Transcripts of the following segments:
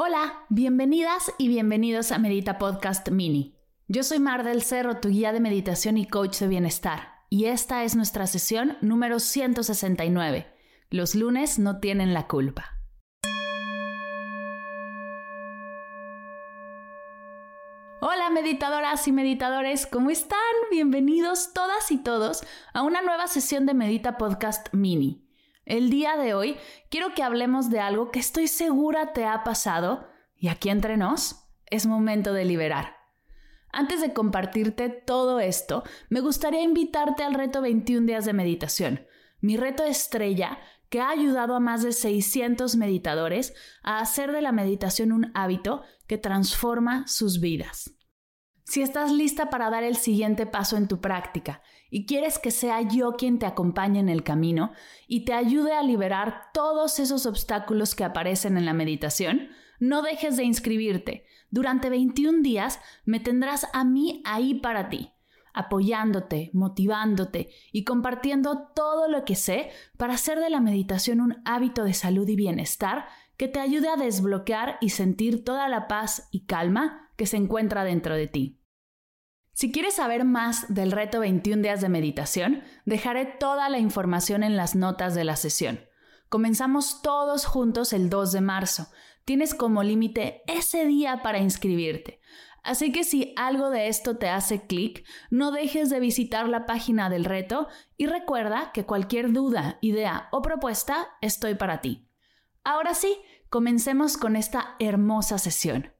Hola, bienvenidas y bienvenidos a Medita Podcast Mini. Yo soy Mar del Cerro, tu guía de meditación y coach de bienestar, y esta es nuestra sesión número 169. Los lunes no tienen la culpa. Hola meditadoras y meditadores, ¿cómo están? Bienvenidos todas y todos a una nueva sesión de Medita Podcast Mini. El día de hoy quiero que hablemos de algo que estoy segura te ha pasado y aquí entre nos es momento de liberar. Antes de compartirte todo esto, me gustaría invitarte al reto 21 días de meditación, mi reto estrella que ha ayudado a más de 600 meditadores a hacer de la meditación un hábito que transforma sus vidas. Si estás lista para dar el siguiente paso en tu práctica y quieres que sea yo quien te acompañe en el camino y te ayude a liberar todos esos obstáculos que aparecen en la meditación, no dejes de inscribirte. Durante 21 días me tendrás a mí ahí para ti apoyándote, motivándote y compartiendo todo lo que sé para hacer de la meditación un hábito de salud y bienestar que te ayude a desbloquear y sentir toda la paz y calma que se encuentra dentro de ti. Si quieres saber más del reto 21 días de meditación, dejaré toda la información en las notas de la sesión. Comenzamos todos juntos el 2 de marzo. Tienes como límite ese día para inscribirte. Así que si algo de esto te hace clic, no dejes de visitar la página del reto y recuerda que cualquier duda, idea o propuesta estoy para ti. Ahora sí, comencemos con esta hermosa sesión.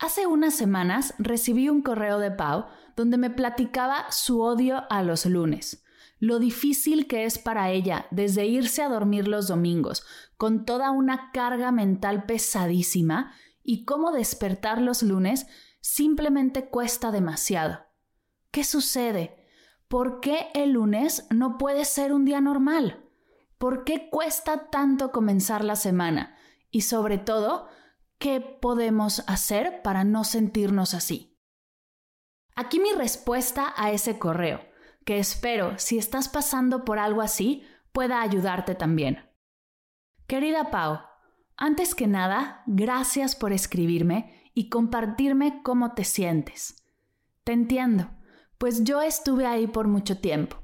Hace unas semanas recibí un correo de Pau donde me platicaba su odio a los lunes, lo difícil que es para ella desde irse a dormir los domingos con toda una carga mental pesadísima y cómo despertar los lunes simplemente cuesta demasiado. ¿Qué sucede? ¿Por qué el lunes no puede ser un día normal? ¿Por qué cuesta tanto comenzar la semana? Y sobre todo, ¿qué podemos hacer para no sentirnos así? Aquí mi respuesta a ese correo, que espero, si estás pasando por algo así, pueda ayudarte también. Querida Pau, antes que nada, gracias por escribirme y compartirme cómo te sientes. Te entiendo, pues yo estuve ahí por mucho tiempo.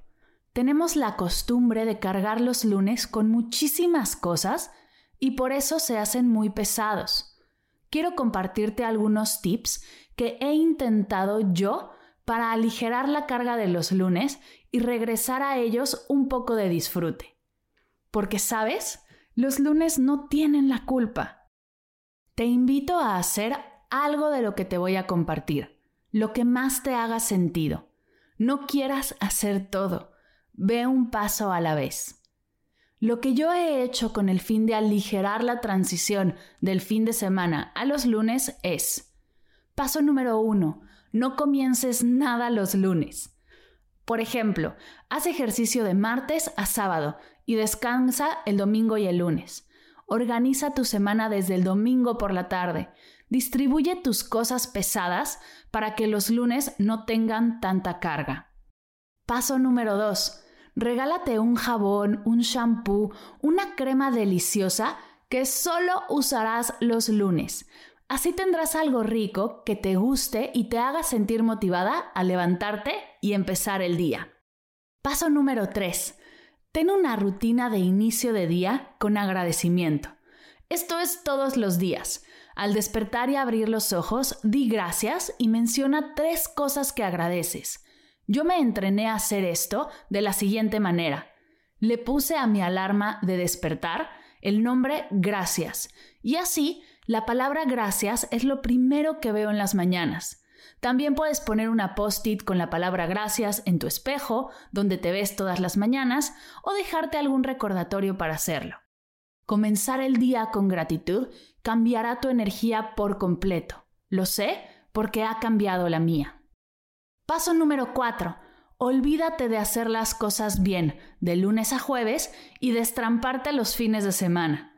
Tenemos la costumbre de cargar los lunes con muchísimas cosas y por eso se hacen muy pesados. Quiero compartirte algunos tips que he intentado yo para aligerar la carga de los lunes y regresar a ellos un poco de disfrute. Porque, ¿sabes? Los lunes no tienen la culpa. Te invito a hacer algo de lo que te voy a compartir, lo que más te haga sentido. No quieras hacer todo, ve un paso a la vez. Lo que yo he hecho con el fin de aligerar la transición del fin de semana a los lunes es, paso número uno, no comiences nada los lunes. Por ejemplo, haz ejercicio de martes a sábado y descansa el domingo y el lunes. Organiza tu semana desde el domingo por la tarde. Distribuye tus cosas pesadas para que los lunes no tengan tanta carga. Paso número 2. Regálate un jabón, un shampoo, una crema deliciosa que solo usarás los lunes. Así tendrás algo rico que te guste y te haga sentir motivada a levantarte y empezar el día. Paso número 3. Ten una rutina de inicio de día con agradecimiento. Esto es todos los días. Al despertar y abrir los ojos, di gracias y menciona tres cosas que agradeces. Yo me entrené a hacer esto de la siguiente manera. Le puse a mi alarma de despertar el nombre gracias y así la palabra gracias es lo primero que veo en las mañanas. También puedes poner una post-it con la palabra gracias en tu espejo, donde te ves todas las mañanas, o dejarte algún recordatorio para hacerlo. Comenzar el día con gratitud cambiará tu energía por completo. Lo sé porque ha cambiado la mía. Paso número 4. Olvídate de hacer las cosas bien de lunes a jueves y destramparte los fines de semana.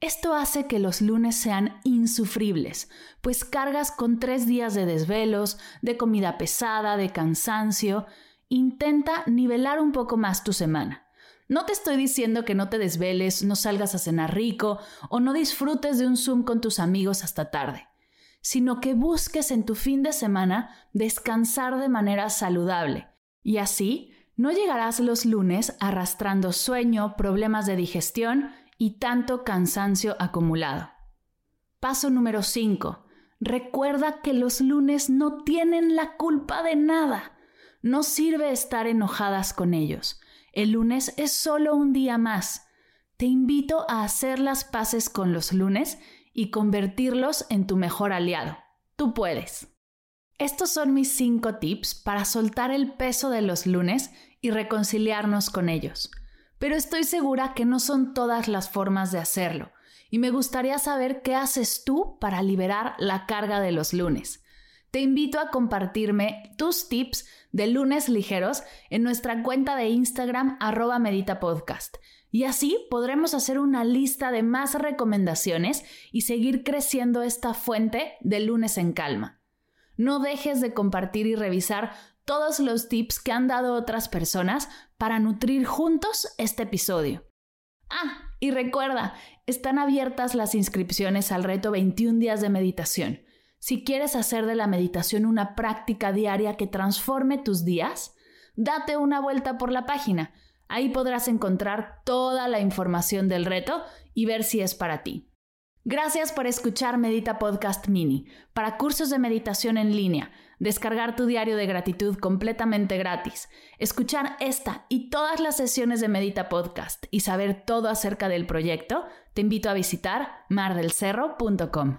Esto hace que los lunes sean insufribles, pues cargas con tres días de desvelos, de comida pesada, de cansancio. Intenta nivelar un poco más tu semana. No te estoy diciendo que no te desveles, no salgas a cenar rico o no disfrutes de un Zoom con tus amigos hasta tarde, sino que busques en tu fin de semana descansar de manera saludable. Y así no llegarás los lunes arrastrando sueño, problemas de digestión y tanto cansancio acumulado. Paso número 5. Recuerda que los lunes no tienen la culpa de nada. No sirve estar enojadas con ellos. El lunes es solo un día más. Te invito a hacer las paces con los lunes y convertirlos en tu mejor aliado. Tú puedes. Estos son mis cinco tips para soltar el peso de los lunes y reconciliarnos con ellos. Pero estoy segura que no son todas las formas de hacerlo y me gustaría saber qué haces tú para liberar la carga de los lunes. Te invito a compartirme tus tips de lunes ligeros en nuestra cuenta de Instagram arroba meditapodcast. Y así podremos hacer una lista de más recomendaciones y seguir creciendo esta fuente de lunes en calma. No dejes de compartir y revisar todos los tips que han dado otras personas para nutrir juntos este episodio. Ah, y recuerda, están abiertas las inscripciones al reto 21 días de meditación. Si quieres hacer de la meditación una práctica diaria que transforme tus días, date una vuelta por la página. Ahí podrás encontrar toda la información del reto y ver si es para ti. Gracias por escuchar Medita Podcast Mini. Para cursos de meditación en línea, descargar tu diario de gratitud completamente gratis, escuchar esta y todas las sesiones de Medita Podcast y saber todo acerca del proyecto, te invito a visitar mardelcerro.com.